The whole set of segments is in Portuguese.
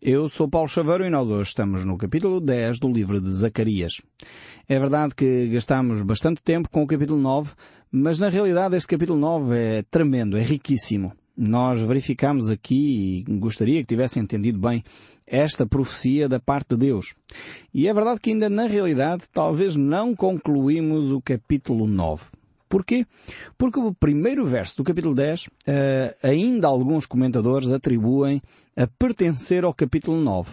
Eu sou Paulo Chaveiro e nós hoje estamos no capítulo 10 do livro de Zacarias. É verdade que gastamos bastante tempo com o capítulo 9, mas na realidade este capítulo 9 é tremendo, é riquíssimo. Nós verificamos aqui e gostaria que tivessem entendido bem esta profecia da parte de Deus. E é verdade que ainda na realidade talvez não concluímos o capítulo 9. Porquê? Porque o primeiro verso do capítulo 10, uh, eh, ainda alguns comentadores atribuem a pertencer ao capítulo 9.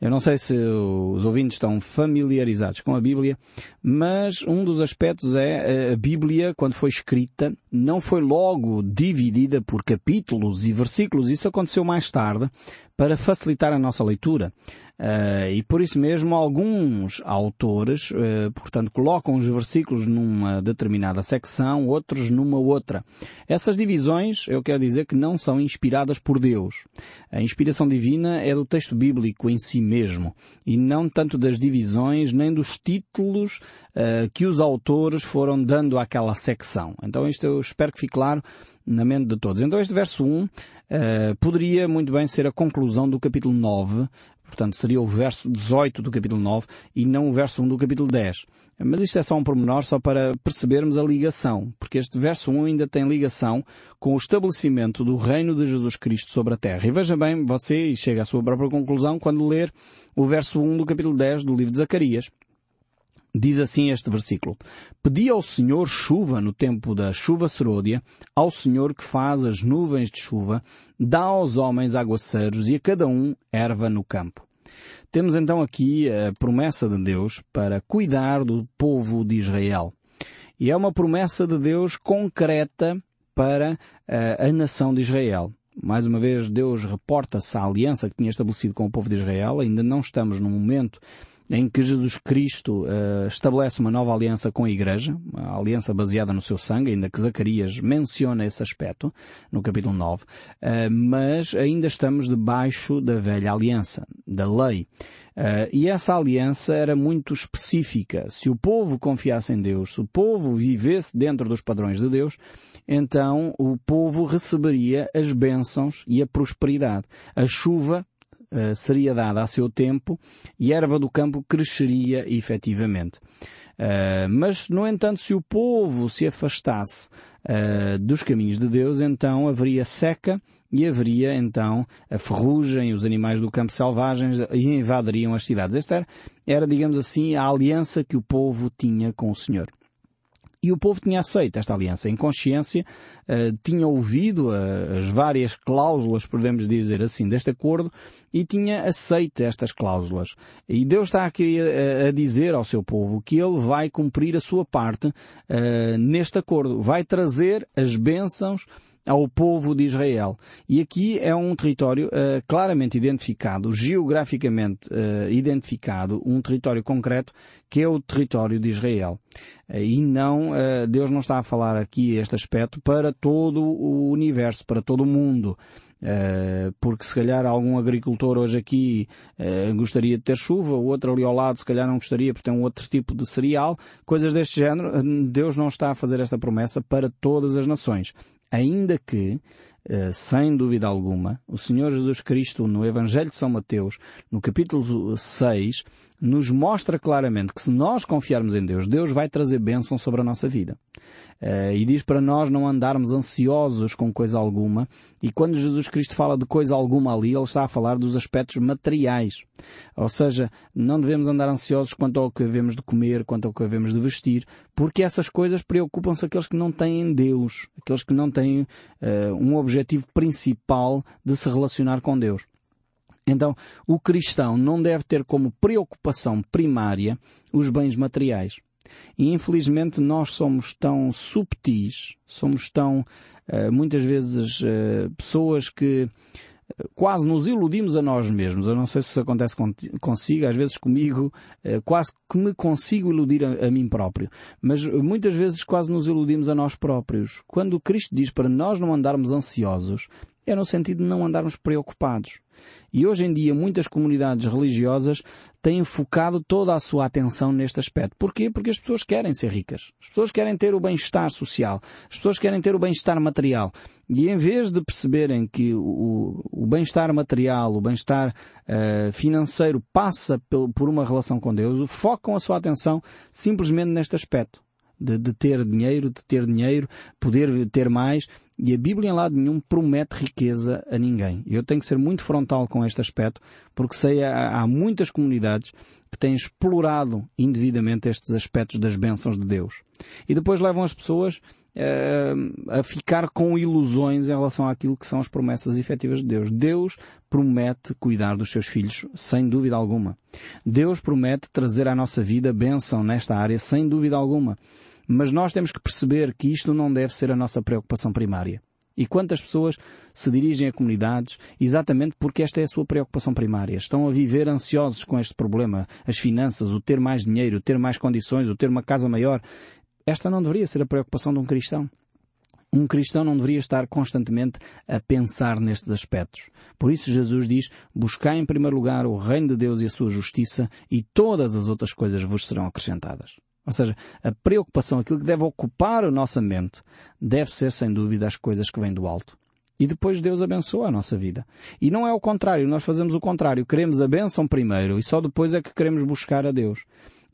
Eu não sei se os ouvintes estão familiarizados com a Bíblia, mas um dos aspectos é a Bíblia, quando foi escrita, não foi logo dividida por capítulos e versículos. Isso aconteceu mais tarde para facilitar a nossa leitura. Uh, e por isso mesmo alguns autores, uh, portanto, colocam os versículos numa determinada secção, outros numa outra. Essas divisões, eu quero dizer que não são inspiradas por Deus. A inspiração divina é do texto bíblico em si mesmo, e não tanto das divisões nem dos títulos uh, que os autores foram dando àquela secção. Então isto eu espero que fique claro na mente de todos. Então este verso 1 poderia muito bem ser a conclusão do capítulo 9, Portanto, seria o verso 18 do capítulo 9 e não o verso 1 do capítulo 10. Mas isto é só um pormenor só para percebermos a ligação, porque este verso 1 ainda tem ligação com o estabelecimento do reino de Jesus Cristo sobre a terra. E veja bem, você chega à sua própria conclusão quando ler o verso 1 do capítulo 10 do livro de Zacarias. Diz assim este versículo. Pedi ao Senhor chuva no tempo da chuva serôdia, ao Senhor que faz as nuvens de chuva, dá aos homens aguaceiros e a cada um erva no campo. Temos então aqui a promessa de Deus para cuidar do povo de Israel. E é uma promessa de Deus concreta para a, a nação de Israel. Mais uma vez, Deus reporta-se à aliança que tinha estabelecido com o povo de Israel. Ainda não estamos num momento em que Jesus Cristo uh, estabelece uma nova aliança com a Igreja, uma aliança baseada no seu sangue, ainda que Zacarias menciona esse aspecto no capítulo 9, uh, eh, mas ainda estamos debaixo da velha aliança, da lei. Uh, e essa aliança era muito específica. Se o povo confiasse em Deus, se o povo vivesse dentro dos padrões de Deus, então o povo receberia as bênçãos e a prosperidade. A chuva eh, seria dada a seu tempo e a erva do campo cresceria efetivamente. Uh, mas, no entanto, se o povo se afastasse uh, dos caminhos de Deus, então haveria seca e haveria então a ferrugem, os animais do campo selvagens e invadiriam as cidades. Esta era, era, digamos assim, a aliança que o povo tinha com o Senhor. E o povo tinha aceito esta aliança. Em consciência, uh, tinha ouvido uh, as várias cláusulas, podemos dizer assim, deste acordo e tinha aceito estas cláusulas. E Deus está aqui a, a dizer ao seu povo que Ele vai cumprir a sua parte uh, neste acordo. Vai trazer as bênçãos ao povo de Israel. E aqui é um território uh, claramente identificado, geograficamente uh, identificado, um território concreto que é o território de Israel. Uh, e não, Deus não está a falar aqui este aspecto para todo o universo, para todo o mundo. porque se calhar algum agricultor hoje aqui gostaria de ter chuva, o outro ali ao lado se calhar não gostaria porque tem um outro tipo de cereal, coisas deste género. Deus não está a fazer esta promessa para todas as nações ainda que, eh, sem dúvida alguma, o Senhor Jesus Cristo, no Evangelho de São Mateus, no capítulo 6, nos mostra claramente que se nós confiarmos em Deus, Deus vai trazer bênção sobre a nossa vida. Uh, e diz para nós não andarmos ansiosos com coisa alguma. E quando Jesus Cristo fala de coisa alguma ali, Ele está a falar dos aspectos materiais. Ou seja, não devemos andar ansiosos quanto ao que havemos de comer, quanto ao que havemos de vestir, porque essas coisas preocupam-se aqueles que não têm Deus, aqueles que não têm uh, um objetivo principal de se relacionar com Deus. Então, o cristão não deve ter como preocupação primária os bens materiais. E infelizmente nós somos tão subtis, somos tão, uh, muitas vezes, uh, pessoas que quase nos iludimos a nós mesmos. Eu não sei se isso acontece consigo, às vezes comigo, quase que me consigo iludir a, a, mim próprio. Mas muitas vezes quase nos iludimos a nós próprios. Quando Cristo diz para nós não andarmos ansiosos, é no sentido de não andarmos preocupados. E hoje em dia muitas comunidades religiosas têm focado toda a sua atenção neste aspecto. Porquê? Porque as pessoas querem ser ricas. As pessoas querem ter o bem-estar social. As pessoas querem ter o bem-estar material. E em vez de perceberem que o, o bem-estar material, o bem-estar uh, financeiro passa por, uma relação com Deus, focam a sua atenção simplesmente neste aspecto de, de, ter dinheiro, de ter dinheiro, poder ter mais. E a Bíblia em lado nenhum promete riqueza a ninguém. Eu tenho que ser muito frontal com este aspecto, porque sei há, há muitas comunidades que têm explorado indevidamente estes aspectos das bênçãos de Deus. E depois levam as pessoas a ficar com ilusões em relação àquilo que são as promessas efetivas de Deus. Deus promete cuidar dos seus filhos, sem dúvida alguma. Deus promete trazer à nossa vida bênção nesta área, sem dúvida alguma. Mas nós temos que perceber que isto não deve ser a nossa preocupação primária. E quantas pessoas se dirigem a comunidades exatamente porque esta é a sua preocupação primária. Estão a viver ansiosos com este problema. As finanças, o ter mais dinheiro, o ter mais condições, o ter uma casa maior. Esta não deveria ser a preocupação de um cristão. Um cristão não deveria estar constantemente a pensar nestes aspectos. Por isso Jesus diz, buscai em primeiro lugar o reino de Deus e a sua justiça e todas as outras coisas vos serão acrescentadas. Ou seja, a preocupação, aquilo que deve ocupar a nossa mente, deve ser sem dúvida as coisas que vêm do alto. E depois Deus abençoa a nossa vida. E não é o contrário, nós fazemos o contrário. Queremos a bênção primeiro e só depois é que queremos buscar a Deus.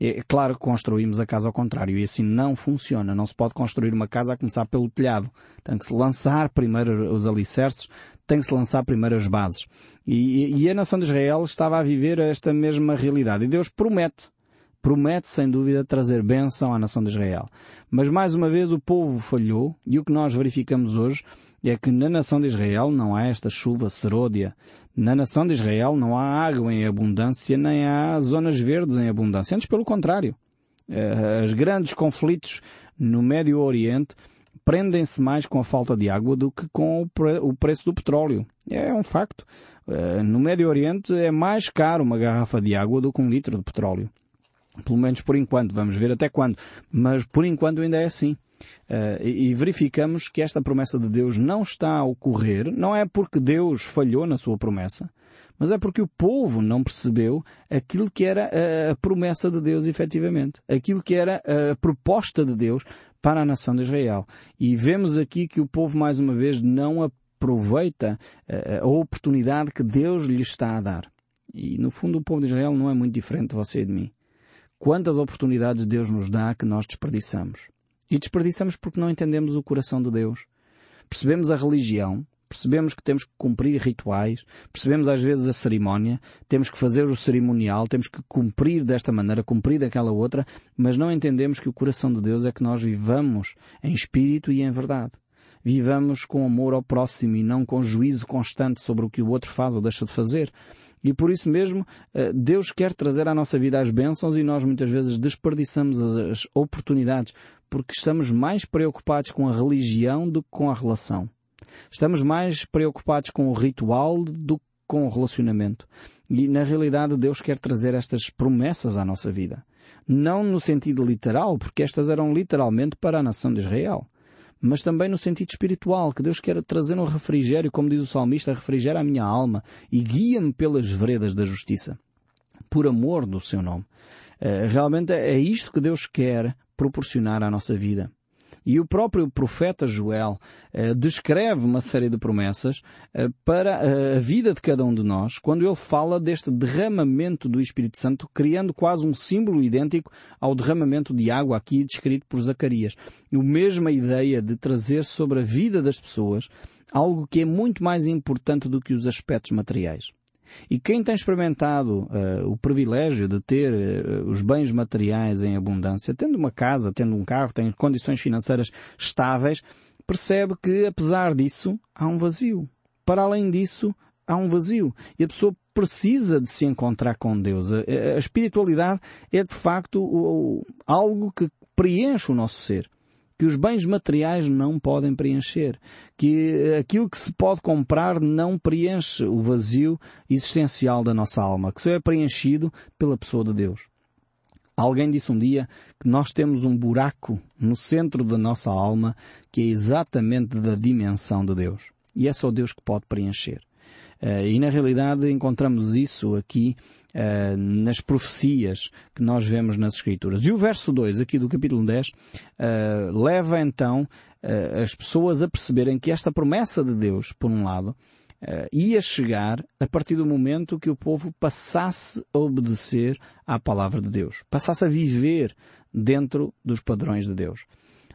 É claro que construímos a casa ao contrário e assim não funciona. Não se pode construir uma casa a começar pelo telhado. Tem que se lançar primeiro os alicerces, tem que se lançar primeiro as bases. E, e a nação de Israel estava a viver esta mesma realidade. E Deus promete promete sem dúvida trazer bênção à nação de Israel. Mas mais uma vez o povo falhou e o que nós verificamos hoje é que na nação de Israel não há esta chuva serôdia. Na nação de Israel não há água em abundância nem há zonas verdes em abundância. Antes pelo contrário. Eh, os grandes conflitos no Médio Oriente prendem-se mais com a falta de água do que com o preço do petróleo. É um facto. Eh, no Médio Oriente é mais caro uma garrafa de água do que um litro de petróleo. Pelo menos por enquanto, vamos ver até quando. Mas por enquanto ainda é assim. Uh, e verificamos que esta promessa de Deus não está a ocorrer, não é porque Deus falhou na sua promessa, mas é porque o povo não percebeu aquilo que era a, a promessa de Deus efetivamente, aquilo que era a proposta de Deus para a nação de Israel. E vemos aqui que o povo mais uma vez não aproveita eh, a oportunidade que Deus lhe está a dar. E no fundo o povo de Israel não é muito diferente de você e de mim. Quantas oportunidades Deus nos dá que nós desperdiçamos. E desperdiçamos porque não entendemos o coração de Deus. Percebemos a religião, percebemos que temos que cumprir rituais, percebemos às vezes a cerimónia, temos que fazer o cerimonial, temos que cumprir desta maneira, cumprir daquela outra, mas não entendemos que o coração de Deus é que nós vivamos em espírito e em verdade. Vivamos com amor ao próximo e não com juízo constante sobre o que o outro faz ou deixa de fazer. E por isso mesmo, eh, Deus quer trazer à nossa vida as bênçãos e nós muitas vezes desperdiçamos as oportunidades porque estamos mais preocupados com a religião do que com a relação. Estamos mais preocupados com o ritual do que com o relacionamento. E na realidade Deus quer trazer estas promessas à nossa vida. Não no sentido literal, porque estas eram literalmente para a nação de Israel mas também no sentido espiritual, que Deus quer trazer um refrigério, como diz o salmista, refrigera a minha alma e guia-me pelas veredas da justiça, por amor do seu nome. Eh, realmente é isto que Deus quer proporcionar à nossa vida. E o próprio profeta Joel eh, descreve uma série de promessas eh, para eh, a vida de cada um de nós, quando ele fala deste derramamento do Espírito Santo, criando quase um símbolo idêntico ao derramamento de água aqui descrito por Zacarias. E a mesma ideia de trazer sobre a vida das pessoas algo que é muito mais importante do que os aspectos materiais. E quem tem experimentado uh, o privilégio de ter uh, os bens materiais em abundância, tendo uma casa, tendo um carro, tem condições financeiras estáveis, percebe que apesar disso há um vazio. Para além disso, há um vazio. E a pessoa precisa de se encontrar com Deus. A, a espiritualidade é de facto o, o, algo que preenche o nosso ser que os bens materiais não podem preencher, que aquilo que se pode comprar não preenche o vazio existencial da nossa alma, que só é preenchido pela pessoa de Deus. Alguém disse um dia que nós temos um buraco no centro da nossa alma que é exatamente da dimensão de Deus. E é só Deus que pode preencher. E na realidade encontramos isso aqui uh, nas profecias que nós vemos nas Escrituras. E o verso 2 aqui do capítulo 10 uh, leva então as pessoas a perceberem que esta promessa de Deus, por um lado, ia chegar a partir do momento que o povo passasse a obedecer à palavra de Deus, passasse a viver dentro dos padrões de Deus.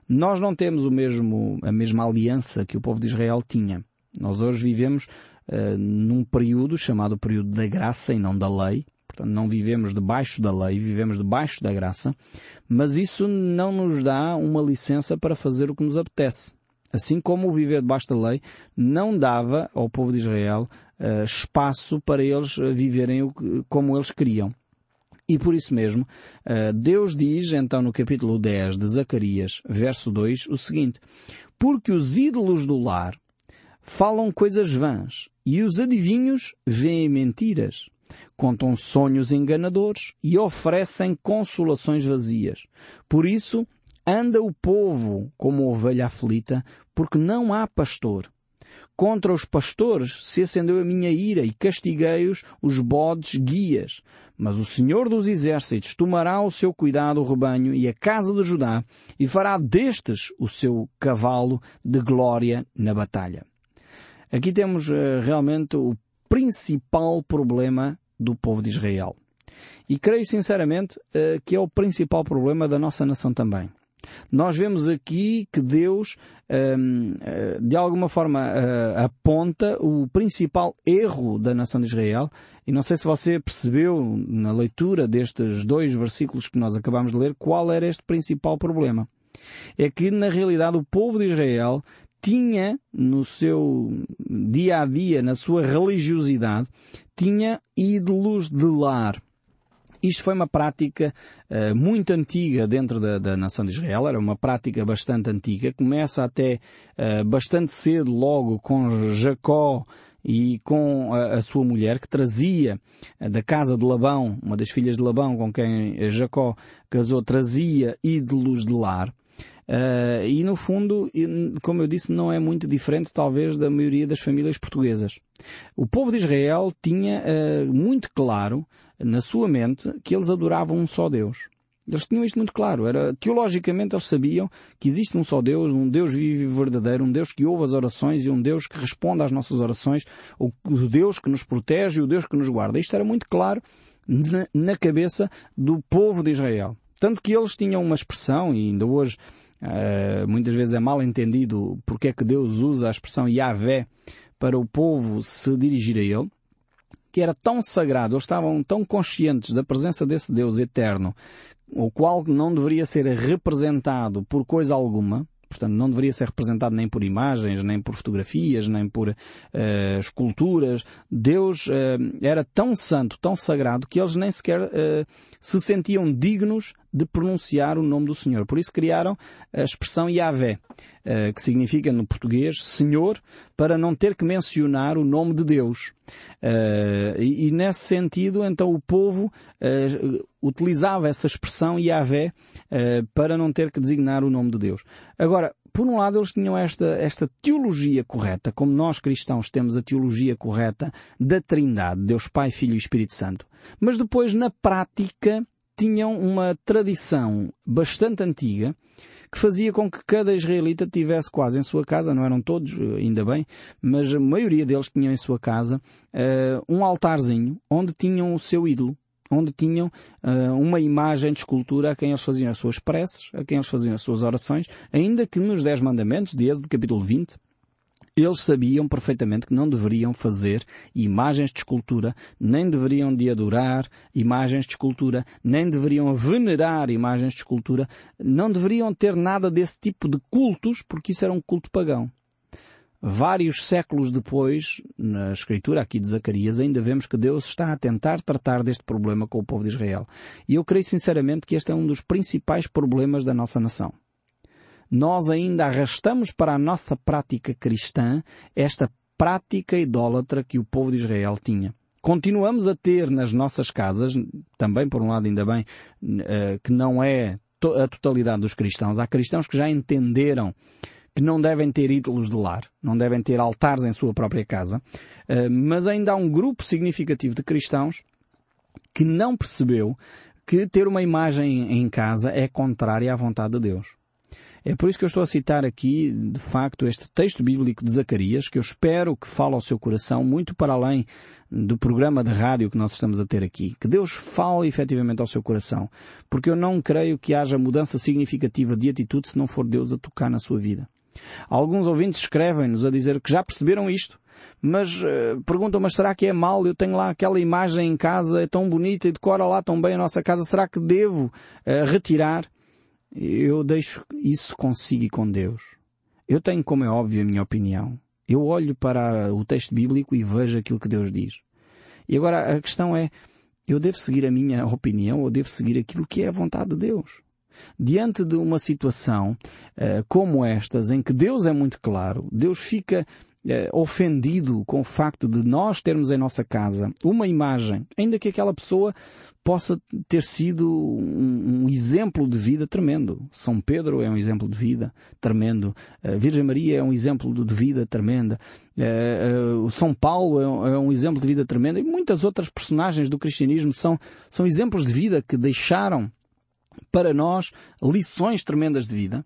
Nós não temos o mesmo, a mesma aliança que o povo de Israel tinha. Nós hoje vivemos uh, num período chamado período da graça e não da lei. Portanto, não vivemos debaixo da lei, vivemos debaixo da graça, mas isso não nos dá uma licença para fazer o que nos apetece. Assim como o viver debaixo da lei não dava ao povo de Israel uh, espaço para eles viverem o que, como eles queriam. E por isso mesmo, Deus diz então no capítulo 10 de Zacarias, verso 2, o seguinte: Porque os ídolos do lar falam coisas vãs e os adivinhos veem mentiras. Contam sonhos enganadores e oferecem consolações vazias. Por isso, anda o povo como ovelha aflita, porque não há pastor. Contra os pastores se acendeu a minha ira e castiguei-os os bodes guias. Mas o Senhor dos Exércitos tomará ao seu cuidado o rebanho e a casa de Judá e fará destes o seu cavalo de glória na batalha. Aqui temos uh, realmente o principal problema do povo de Israel. E creio sinceramente uh, que é o principal problema da nossa nação também. Nós vemos aqui que Deus, ehm, eh, de alguma forma, aponta o principal erro da nação de Israel. E não sei se você percebeu na leitura destes dois versículos que nós acabamos de ler qual era este principal problema. É que, na realidade, o povo de Israel tinha no seu dia a dia, na sua religiosidade, tinha ídolos de lar. Isto foi uma prática uh, muito antiga dentro da, da, nação de Israel, era uma prática bastante antiga, começa até uh, bastante cedo, logo com Jacó e com a, a, sua mulher, que trazia uh, da casa de Labão, uma das filhas de Labão com quem Jacó casou, trazia ídolos de lar. Uh, e no fundo, como eu disse, não é muito diferente talvez da maioria das famílias portuguesas. O povo de Israel tinha uh, muito claro na sua mente que eles adoravam um só Deus. Eles tinham isto muito claro. Era, teologicamente eles sabiam que existe um só Deus, um Deus vivo e verdadeiro, um Deus que ouve as orações e um Deus que responde às nossas orações, o, Deus que nos protege e o Deus que nos guarda. Isto era muito claro na, na cabeça do povo de Israel. Tanto que eles tinham uma expressão, e ainda hoje Uh, muitas vezes é mal entendido porque é que Deus usa a expressão Yahvé para o povo se dirigir a Ele, que era tão sagrado, eles estavam tão conscientes da presença desse Deus eterno, o qual não deveria ser representado por coisa alguma, Portanto, não deveria ser representado nem por imagens, nem por fotografias, nem por uh, esculturas. Deus uh, era tão santo, tão sagrado, que eles nem sequer uh, se sentiam dignos de pronunciar o nome do Senhor. Por isso criaram a expressão Yahvé, que significa no português Senhor, para não ter que mencionar o nome de Deus. E, e nesse sentido, então o povo utilizava essa expressão Yahvé para não ter que designar o nome de Deus. Agora, por um lado, eles tinham esta, esta teologia correta, como nós cristãos temos a teologia correta da Trindade, Deus Pai, Filho e Espírito Santo. Mas depois, na prática, tinham uma tradição bastante antiga que fazia com que cada israelita tivesse quase em sua casa, não eram todos, ainda bem, mas a maioria deles tinham em sua casa uh, um altarzinho onde tinham o seu ídolo onde tinham uh, uma imagem de escultura a quem eles faziam as suas preces, a quem eles faziam as suas orações, ainda que nos Dez Mandamentos, de Êxodo capítulo 20, eles sabiam perfeitamente que não deveriam fazer imagens de escultura, nem deveriam de adorar imagens de escultura, nem deveriam venerar imagens de escultura, não deveriam ter nada desse tipo de cultos, porque isso era um culto pagão vários séculos depois, na escritura aqui de Zacarias, ainda vemos que Deus está a tentar tratar deste problema com o povo de Israel. E eu creio sinceramente que este é um dos principais problemas da nossa nação. Nós ainda arrastamos para a nossa prática cristã esta prática idólatra que o povo de Israel tinha. Continuamos a ter nas nossas casas, também por um lado ainda bem, eh, que não é a totalidade dos cristãos. Há cristãos que já entenderam que não devem ter ídolos de lar, não devem ter altares em sua própria casa, uh, mas ainda há um grupo significativo de cristãos que não percebeu que ter uma imagem em casa é contrária à vontade de Deus. É por isso que eu estou a citar aqui, de facto, este texto bíblico de Zacarias, que eu espero que fale ao seu coração, muito para além do programa de rádio que nós estamos a ter aqui. Que Deus fale efetivamente ao seu coração. Porque eu não creio que haja mudança significativa de atitude se não for Deus a tocar na sua vida. Alguns ouvintes escrevem-nos a dizer que já perceberam isto, mas uh, perguntam, mas será que é mal? Eu tenho lá aquela imagem em casa, é tão bonita e decora lá tão bem a nossa casa, será que devo uh, retirar? Eu deixo isso consigo e com Deus. Eu tenho, como é óbvio, a minha opinião. Eu olho para o texto bíblico e vejo aquilo que Deus diz. E agora a questão é, eu devo seguir a minha opinião ou devo seguir aquilo que é a vontade de Deus? Diante de uma situação uh, como estas, em que Deus é muito claro, Deus fica eh, ofendido com o facto de nós termos em nossa casa uma imagem, ainda que aquela pessoa possa ter sido um, um, exemplo de vida tremendo. São Pedro é um exemplo de vida tremendo. A Virgem Maria é um exemplo de vida tremenda. Uh, uh, São Paulo é um, é um, exemplo de vida tremenda. E muitas outras personagens do cristianismo são, são exemplos de vida que deixaram para nós lições tremendas de vida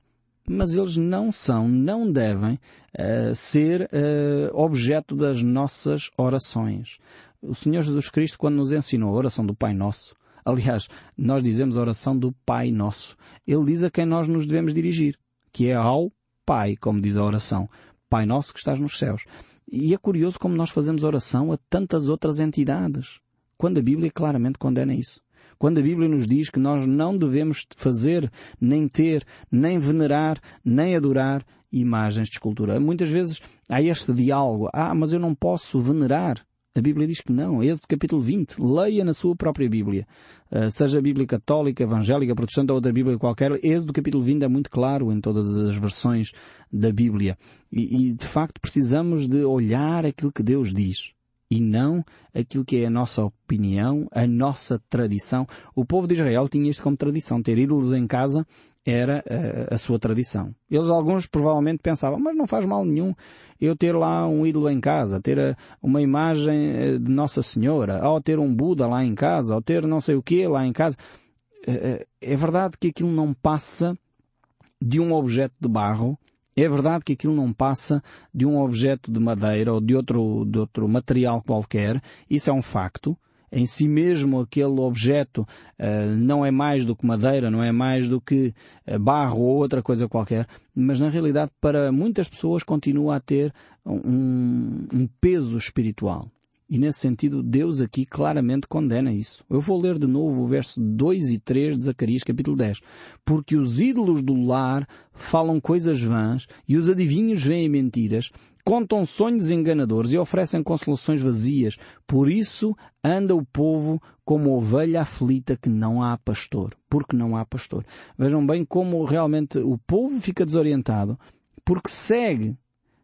mas eles não são, não devem uh, ser uh, objeto das nossas orações. O Senhor Jesus Cristo, quando nos ensinou a oração do Pai Nosso, aliás, nós dizemos a oração do Pai Nosso, Ele diz a quem nós nos devemos dirigir, que é ao Pai, como diz a oração. Pai Nosso que estás nos céus. E é curioso como nós fazemos oração a tantas outras entidades, quando a Bíblia claramente condena isso. Quando a Bíblia nos diz que nós não devemos fazer, nem ter, nem venerar, nem adorar imagens de escultura. Muitas vezes há este diálogo. Ah, mas eu não posso venerar. A Bíblia diz que não. Êxodo capítulo 20. Leia na sua própria Bíblia. Uh, seja a Bíblia católica, evangélica, protestante ou outra Bíblia qualquer. Êxodo capítulo 20 é muito claro em todas as versões da Bíblia. E, e de facto precisamos de olhar aquilo que Deus diz e não aquilo que é a nossa opinião, a nossa tradição. O povo de Israel tinha isto como tradição. Ter ídolos em casa era a, eh, a sua tradição. Eles, alguns, provavelmente pensavam, mas não faz mal nenhum eu ter lá um ídolo em casa, ter eh, uma imagem eh, de Nossa Senhora, ou ter um Buda lá em casa, ou ter não sei o que lá em casa. É verdade que aquilo não passa de um objeto de barro é verdade que aquilo não passa de um objeto de madeira ou de outro, de outro material qualquer. Isso é um facto. Em si mesmo aquele objeto uh, não é mais do que madeira, não é mais do que uh, barro ou outra coisa qualquer, mas na realidade para muitas pessoas continua a ter um, um peso espiritual. E nesse sentido, Deus aqui claramente condena isso. Eu vou ler de novo o verso 2 e 3 de Zacarias capítulo 10. Porque os ídolos do lar falam coisas vãs e os adivinhos veem mentiras, contam sonhos enganadores e oferecem consolações vazias. Por isso anda o povo como ovelha aflita que não há pastor. Porque não há pastor. Vejam bem como realmente o povo fica desorientado porque segue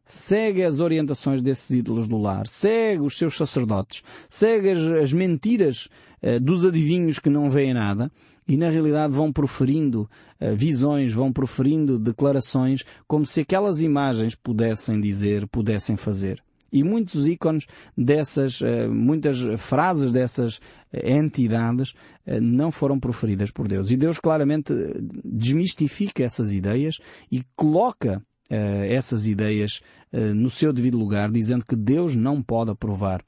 segue as orientações desses ídolos do lar, segue os seus sacerdotes, segue as, as mentiras uh, dos adivinhos que não veem nada e na realidade vão proferindo uh, visões, vão proferindo declarações como se aquelas imagens pudessem dizer, pudessem fazer. E muitos ícones dessas, uh, muitas frases dessas entidades não foram proferidas por Deus. E Deus claramente desmistifica essas ideias e coloca essas ideias uh, no seu devido lugar, dizendo que Deus não pode aprovar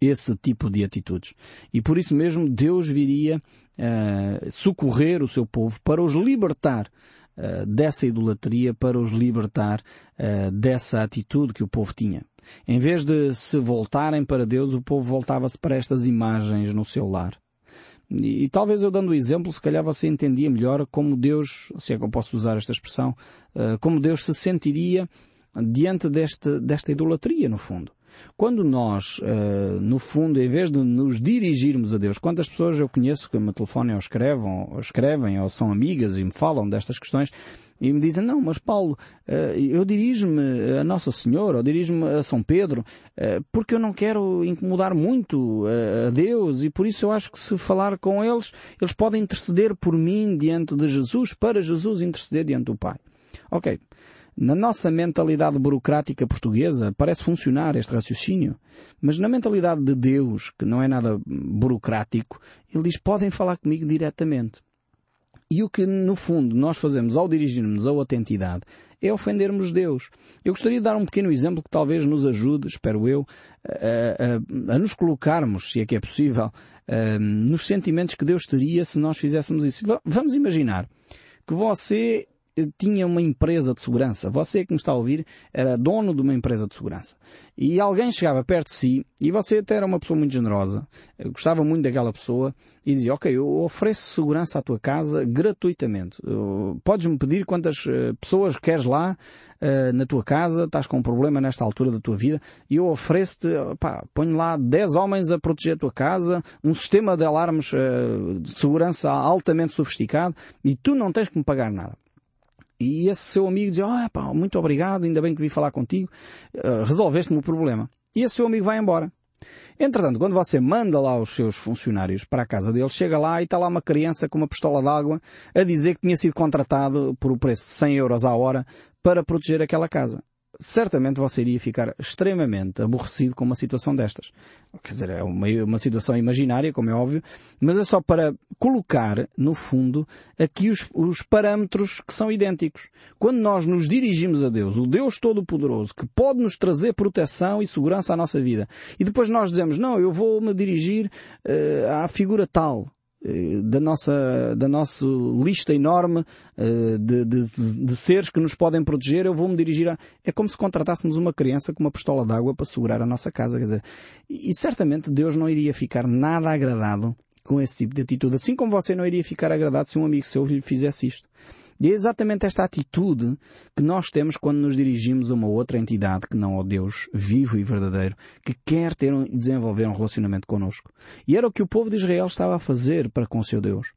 esse tipo de atitudes. E por isso mesmo Deus viria uh, socorrer o seu povo para os libertar uh, dessa idolatria, para os libertar uh, dessa atitude que o povo tinha. Em vez de se voltarem para Deus, o povo voltava-se para estas imagens no seu lar. E, talvez eu dando o exemplo, se calhar você entendia melhor como Deus, se é que eu posso usar esta expressão, uh, como Deus se sentiria diante deste, desta idolatria, no fundo. Quando nós, uh, no fundo, em vez de nos dirigirmos a Deus, quantas pessoas eu conheço que me telefonam ou escrevem, ou escrevem, ou são amigas e me falam destas questões, e me dizem, não, mas Paulo, uh, eu dirijo-me a Nossa Senhora, ou dirijo-me a São Pedro, uh, porque eu não quero incomodar muito a Deus, e por isso eu acho que se falar com eles, eles podem interceder por mim diante de Jesus, para Jesus interceder diante do Pai. Ok. Na nossa mentalidade burocrática portuguesa parece funcionar este raciocínio, mas na mentalidade de Deus, que não é nada burocrático, ele diz podem falar comigo diretamente. E o que, no fundo, nós fazemos ao dirigirmos a outra entidade é ofendermos Deus. Eu gostaria de dar um pequeno exemplo que talvez nos ajude, espero eu, a, a, a nos colocarmos, se é que é possível, a, nos sentimentos que Deus teria se nós fizéssemos isso. Vamos imaginar que você tinha uma empresa de segurança. Você que me está a ouvir era dono de uma empresa de segurança. E alguém chegava perto de si e você até era uma pessoa muito generosa, gostava muito daquela pessoa e dizia, ok, eu ofereço segurança à tua casa gratuitamente. Podes-me pedir quantas eh, pessoas queres lá na tua casa, estás com um problema nesta altura da tua vida e eu ofereço-te, pá, ponho lá 10 homens a proteger a tua casa, um sistema de alarmes de segurança altamente sofisticado e tu não tens que me pagar nada. E esse seu amigo diz, oh, pá, muito obrigado, ainda bem que vim falar contigo, uh, resolveste-me o problema. E esse seu amigo vai embora. Entretanto, quando você manda lá os seus funcionários para a casa dele, chega lá e está lá uma criança com uma pistola d'água a dizer que tinha sido contratado por o preço de 100 euros à hora para proteger aquela casa certamente você iria ficar extremamente aborrecido com uma situação destas. Quer dizer, é uma, uma situação imaginária, como é óbvio, mas é só para colocar, no fundo, aqui os, os parâmetros que são idênticos. Quando nós nos dirigimos a Deus, o Deus Todo-Poderoso, que pode nos trazer proteção e segurança à nossa vida, e depois nós dizemos, não, eu vou me dirigir uh, à figura tal, da nossa, da nossa lista enorme uh, de, de, de, seres que nos podem proteger, eu vou-me dirigir a... É como se contratássemos uma criança com uma pistola d'água para segurar a nossa casa, quer dizer. E certamente Deus não iria ficar nada agradado com esse tipo de atitude. Assim como você não iria ficar agradado se um amigo seu lhe fizesse isto. E é exatamente esta atitude que nós temos quando nos dirigimos a uma outra entidade que não ao Deus vivo e verdadeiro, que quer ter e desenvolver um relacionamento connosco. E era o que o povo de Israel estava a fazer para com o seu Deus.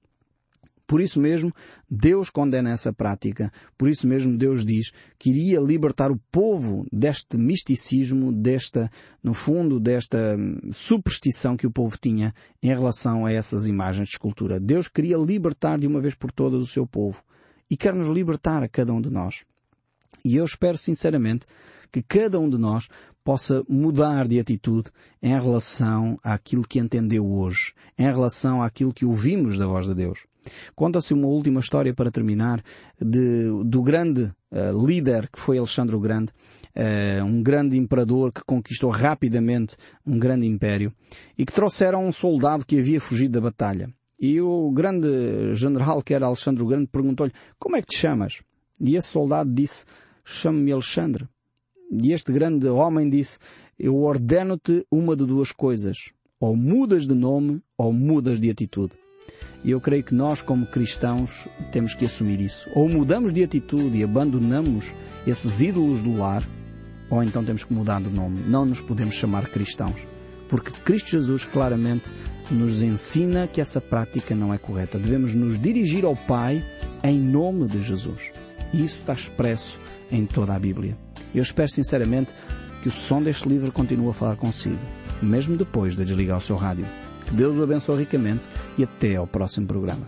Por isso mesmo, Deus condena essa prática. Por isso mesmo, Deus diz que iria libertar o povo deste misticismo, desta, no fundo, desta hum, superstição que o povo tinha em relação a essas imagens de escultura. Deus queria libertar de uma vez por todas o seu povo e quer nos libertar a cada um de nós. E eu espero sinceramente que cada um de nós possa mudar de atitude em relação àquilo que entendeu hoje, em relação àquilo que ouvimos da voz de Deus. Conta-se uma última história para terminar de, do grande uh, líder que foi Alexandre o Grande, uh, um grande imperador que conquistou rapidamente um grande império e que trouxeram um soldado que havia fugido da batalha. E o grande general, que era Alexandre o Grande, perguntou-lhe, como é que te chamas? E esse soldado disse, chamo-me Alexandre. E este grande homem disse, eu ordeno-te uma de duas coisas. Ou mudas de nome, ou mudas de atitude. E eu creio que nós, como cristãos, temos que assumir isso. Ou mudamos de atitude e abandonamos esses ídolos do lar, ou então temos que mudar de nome. Não nos podemos chamar cristãos. Porque Cristo Jesus claramente nos ensina que essa prática não é correta. Devemos nos dirigir ao Pai em nome de Jesus. E isso está expresso em toda a Bíblia. Eu espero sinceramente que o som deste livro continue a falar consigo, mesmo depois de desligar o seu rádio. Que Deus o abençoe ricamente e até ao próximo programa.